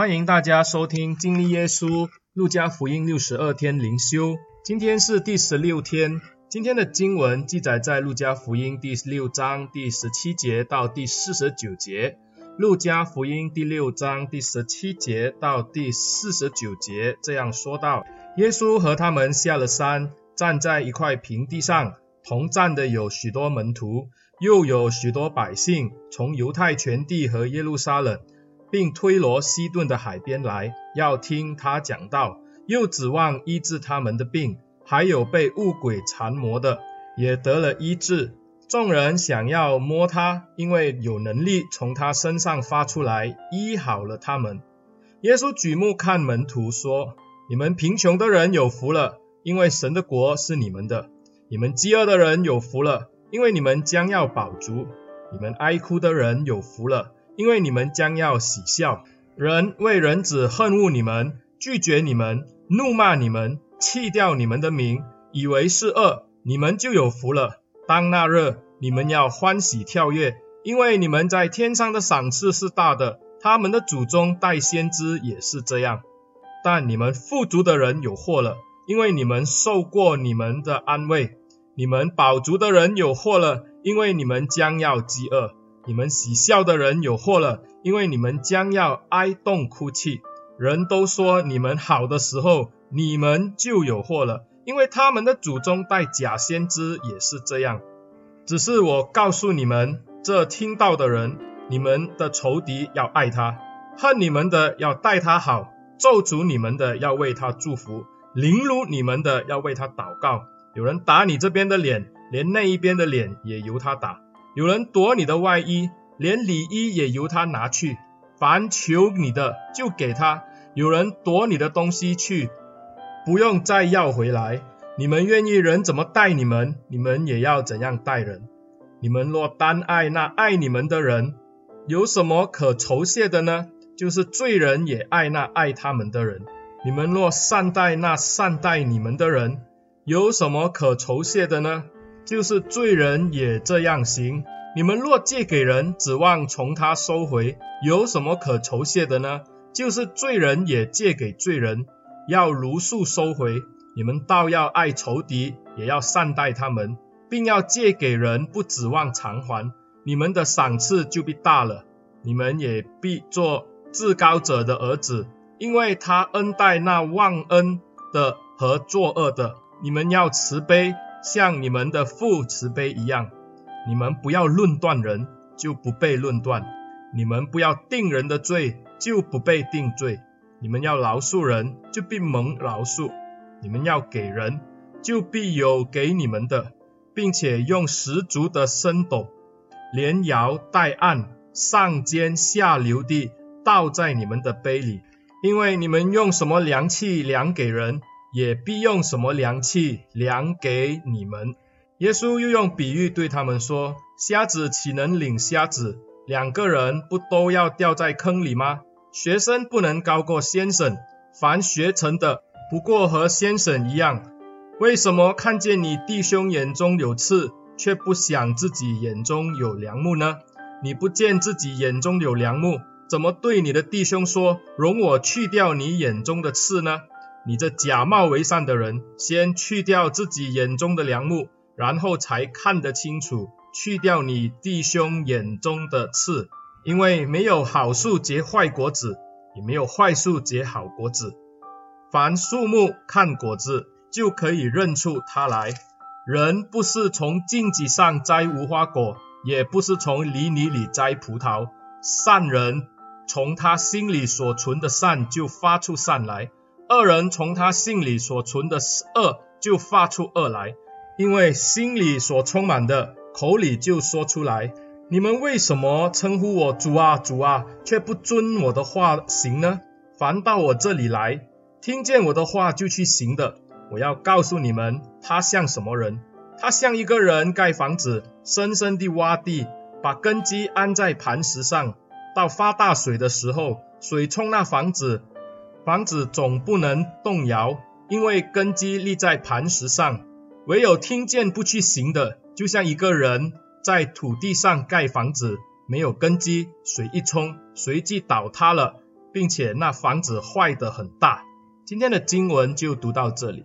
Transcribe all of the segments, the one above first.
欢迎大家收听经历耶稣路加福音六十二天灵修，今天是第十六天。今天的经文记载在路加福音第六章第十七节到第四十九节。路加福音第六章第十七节到第四十九节这样说道：耶稣和他们下了山，站在一块平地上，同站的有许多门徒，又有许多百姓从犹太全地和耶路撒冷。并推罗西顿的海边来，要听他讲道，又指望医治他们的病，还有被恶鬼缠磨的，也得了医治。众人想要摸他，因为有能力从他身上发出来，医好了他们。耶稣举目看门徒说：“你们贫穷的人有福了，因为神的国是你们的；你们饥饿的人有福了，因为你们将要饱足；你们哀哭的人有福了。”因为你们将要喜笑，人为人子恨恶你们，拒绝你们，怒骂你们，弃掉你们的名，以为是恶，你们就有福了。当那日，你们要欢喜跳跃，因为你们在天上的赏赐是大的。他们的祖宗带先知也是这样。但你们富足的人有祸了，因为你们受过你们的安慰；你们饱足的人有祸了，因为你们将要饥饿。你们喜笑的人有祸了，因为你们将要哀慟哭泣。人都说你们好的时候，你们就有祸了，因为他们的祖宗带假先知也是这样。只是我告诉你们，这听到的人，你们的仇敌要爱他，恨你们的要待他好，咒诅你们的要为他祝福，凌辱你们的要为他祷告。有人打你这边的脸，连那一边的脸也由他打。有人夺你的外衣，连里衣也由他拿去。凡求你的，就给他；有人夺你的东西去，不用再要回来。你们愿意人怎么待你们，你们也要怎样待人。你们若单爱那爱你们的人，有什么可酬谢的呢？就是罪人也爱那爱他们的人。你们若善待那善待你们的人，有什么可酬谢的呢？就是罪人也这样行。你们若借给人，指望从他收回，有什么可酬谢的呢？就是罪人也借给罪人，要如数收回。你们倒要爱仇敌，也要善待他们，并要借给人，不指望偿还。你们的赏赐就必大了。你们也必做至高者的儿子，因为他恩待那忘恩的和作恶的。你们要慈悲。像你们的父慈悲一样，你们不要论断人，就不被论断；你们不要定人的罪，就不被定罪；你们要饶恕人，就必蒙饶恕；你们要给人，就必有给你们的，并且用十足的升斗，连摇带按，上尖下流地倒在你们的杯里，因为你们用什么量器量给人，也必用什么量器量给你们。耶稣又用比喻对他们说：瞎子岂能领瞎子？两个人不都要掉在坑里吗？学生不能高过先生，凡学成的不过和先生一样。为什么看见你弟兄眼中有刺，却不想自己眼中有梁木呢？你不见自己眼中有梁木，怎么对你的弟兄说：容我去掉你眼中的刺呢？你这假冒为善的人，先去掉自己眼中的梁木，然后才看得清楚，去掉你弟兄眼中的刺。因为没有好树结坏果子，也没有坏树结好果子。凡树木看果子，就可以认出它来。人不是从荆棘上摘无花果，也不是从泥泥里摘葡萄。善人从他心里所存的善，就发出善来。恶人从他心里所存的恶就发出恶来，因为心里所充满的，口里就说出来。你们为什么称呼我主啊主啊，却不遵我的话行呢？凡到我这里来，听见我的话就去行的，我要告诉你们，他像什么人？他像一个人盖房子，深深地挖地，把根基安在磐石上。到发大水的时候，水冲那房子。房子总不能动摇，因为根基立在磐石上。唯有听见不去行的，就像一个人在土地上盖房子，没有根基，水一冲，随即倒塌了。并且那房子坏得很大。今天的经文就读到这里。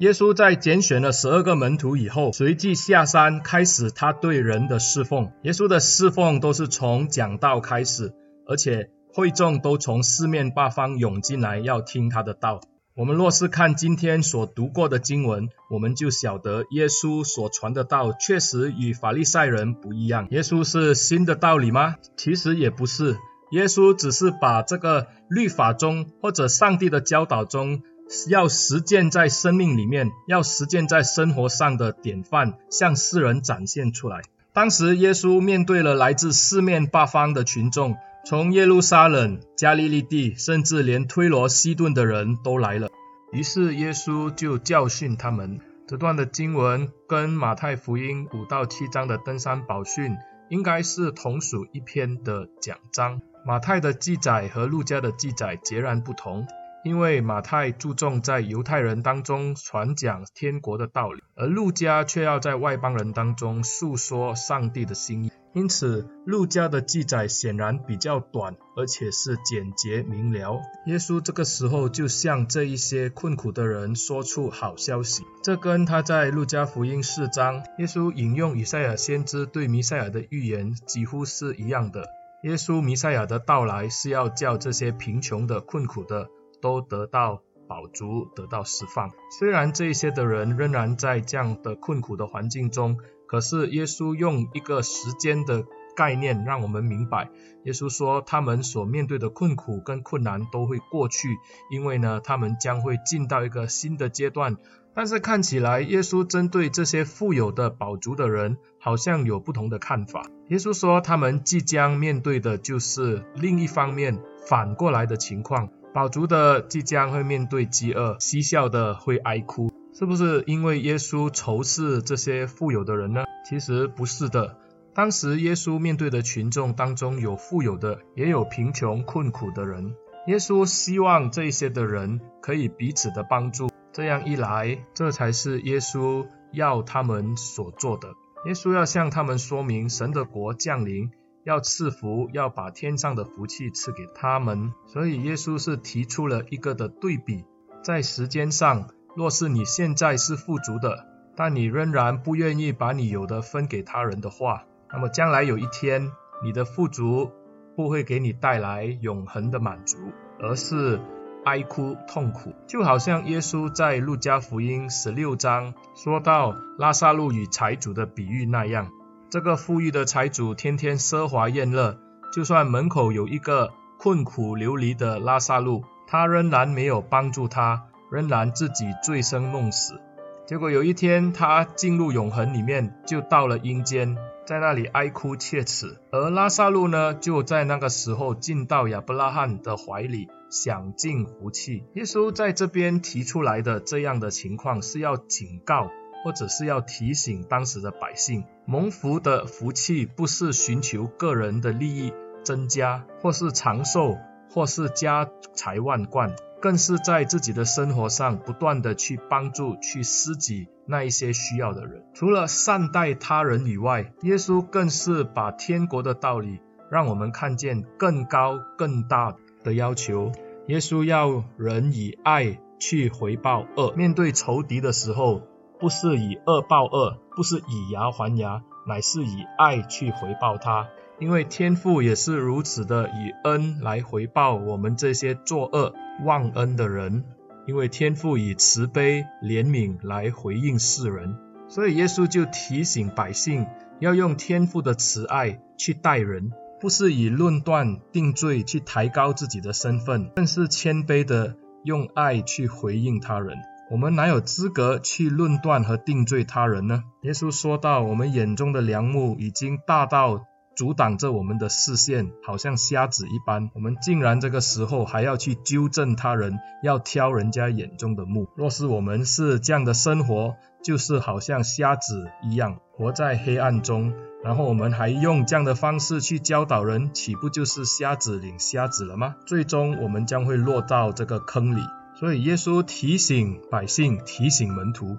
耶稣在拣选了十二个门徒以后，随即下山开始他对人的侍奉。耶稣的侍奉都是从讲道开始，而且会众都从四面八方涌进来要听他的道。我们若是看今天所读过的经文，我们就晓得耶稣所传的道确实与法利赛人不一样。耶稣是新的道理吗？其实也不是，耶稣只是把这个律法中或者上帝的教导中要实践在生命里面、要实践在生活上的典范向世人展现出来。当时耶稣面对了来自四面八方的群众。从耶路撒冷、加利利地，甚至连推罗、西顿的人都来了。于是耶稣就教训他们。这段的经文跟马太福音五到七章的登山宝训应该是同属一篇的讲章。马太的记载和路加的记载截然不同，因为马太注重在犹太人当中传讲天国的道理，而路加却要在外邦人当中诉说上帝的心意。因此，路加的记载显然比较短，而且是简洁明了。耶稣这个时候就向这一些困苦的人说出好消息，这跟他在路加福音四章，耶稣引用以赛亚先知对弥赛亚的预言几乎是一样的。耶稣弥赛亚的到来是要叫这些贫穷的、困苦的都得到饱足，得到释放。虽然这一些的人仍然在这样的困苦的环境中。可是耶稣用一个时间的概念让我们明白，耶稣说他们所面对的困苦跟困难都会过去，因为呢，他们将会进到一个新的阶段。但是看起来，耶稣针对这些富有的饱足的人，好像有不同的看法。耶稣说，他们即将面对的就是另一方面反过来的情况，饱足的即将会面对饥饿，嬉笑的会哀哭。是不是因为耶稣仇视这些富有的人呢？其实不是的。当时耶稣面对的群众当中有富有的，也有贫穷困苦的人。耶稣希望这些的人可以彼此的帮助，这样一来，这才是耶稣要他们所做的。耶稣要向他们说明神的国降临，要赐福，要把天上的福气赐给他们。所以耶稣是提出了一个的对比，在时间上。若是你现在是富足的，但你仍然不愿意把你有的分给他人的话，那么将来有一天，你的富足不会给你带来永恒的满足，而是哀哭痛苦。就好像耶稣在路加福音十六章说到拉撒路与财主的比喻那样，这个富裕的财主天天奢华宴乐，就算门口有一个困苦流离的拉撒路，他仍然没有帮助他。仍然自己醉生梦死，结果有一天他进入永恒里面，就到了阴间，在那里哀哭切齿。而拉萨路呢，就在那个时候进到亚伯拉罕的怀里，享尽福气。耶稣在这边提出来的这样的情况，是要警告，或者是要提醒当时的百姓，蒙福的福气不是寻求个人的利益增加，或是长寿，或是家财万贯。更是在自己的生活上不断的去帮助、去施给那一些需要的人。除了善待他人以外，耶稣更是把天国的道理让我们看见更高、更大的要求。耶稣要人以爱去回报恶，面对仇敌的时候，不是以恶报恶，不是以牙还牙，乃是以爱去回报他。因为天父也是如此的以恩来回报我们这些作恶忘恩的人，因为天父以慈悲怜悯来回应世人，所以耶稣就提醒百姓要用天父的慈爱去待人，不是以论断定罪去抬高自己的身份，更是谦卑的用爱去回应他人。我们哪有资格去论断和定罪他人呢？耶稣说道：我们眼中的梁木已经大到。阻挡着我们的视线，好像瞎子一般。我们竟然这个时候还要去纠正他人，要挑人家眼中的木。若是我们是这样的生活，就是好像瞎子一样，活在黑暗中。然后我们还用这样的方式去教导人，岂不就是瞎子领瞎子了吗？最终我们将会落到这个坑里。所以耶稣提醒百姓，提醒门徒，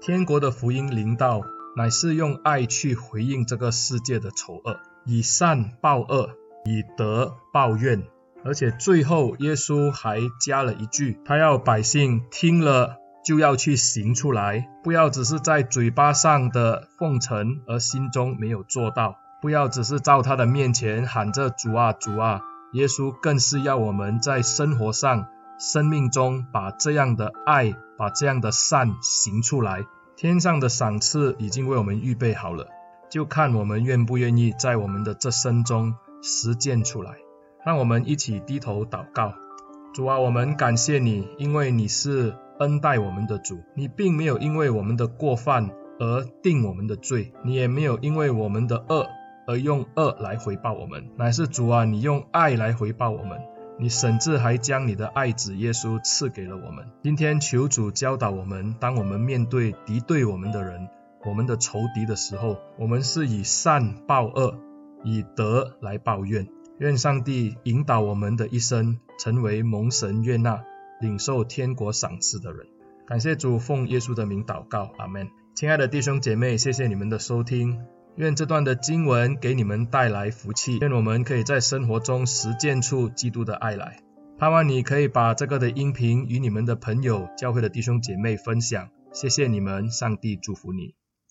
天国的福音临到，乃是用爱去回应这个世界的丑恶。以善报恶，以德报怨。而且最后耶稣还加了一句，他要百姓听了就要去行出来，不要只是在嘴巴上的奉承，而心中没有做到，不要只是在他的面前喊着主啊主啊，耶稣更是要我们在生活上、生命中把这样的爱、把这样的善行出来。天上的赏赐已经为我们预备好了，就看我们愿不愿意在我们的这生中实践出来。让我们一起低头祷告，主啊，我们感谢你，因为你是恩待我们的主，你并没有因为我们的过犯而定我们的罪，你也没有因为我们的恶而用恶来回报我们，乃是主啊，你用爱来回报我们，你甚至还将你的爱子耶稣赐给了我们。今天求主教导我们，当我们面对敌对我们的人、我们的仇敌的时候，我们是以善报恶，以德来报怨。愿上帝引导我们的一生，成为蒙神悦纳、领受天国赏赐的人。感谢主，奉耶稣的名祷告，阿门。亲爱的弟兄姐妹，谢谢你们的收听。愿这段的经文给你们带来福气，愿我们可以在生活中实践出基督的爱来。盼望你可以把这个的音频与你们的朋友、教会的弟兄姐妹分享。谢谢你们，上帝祝福你。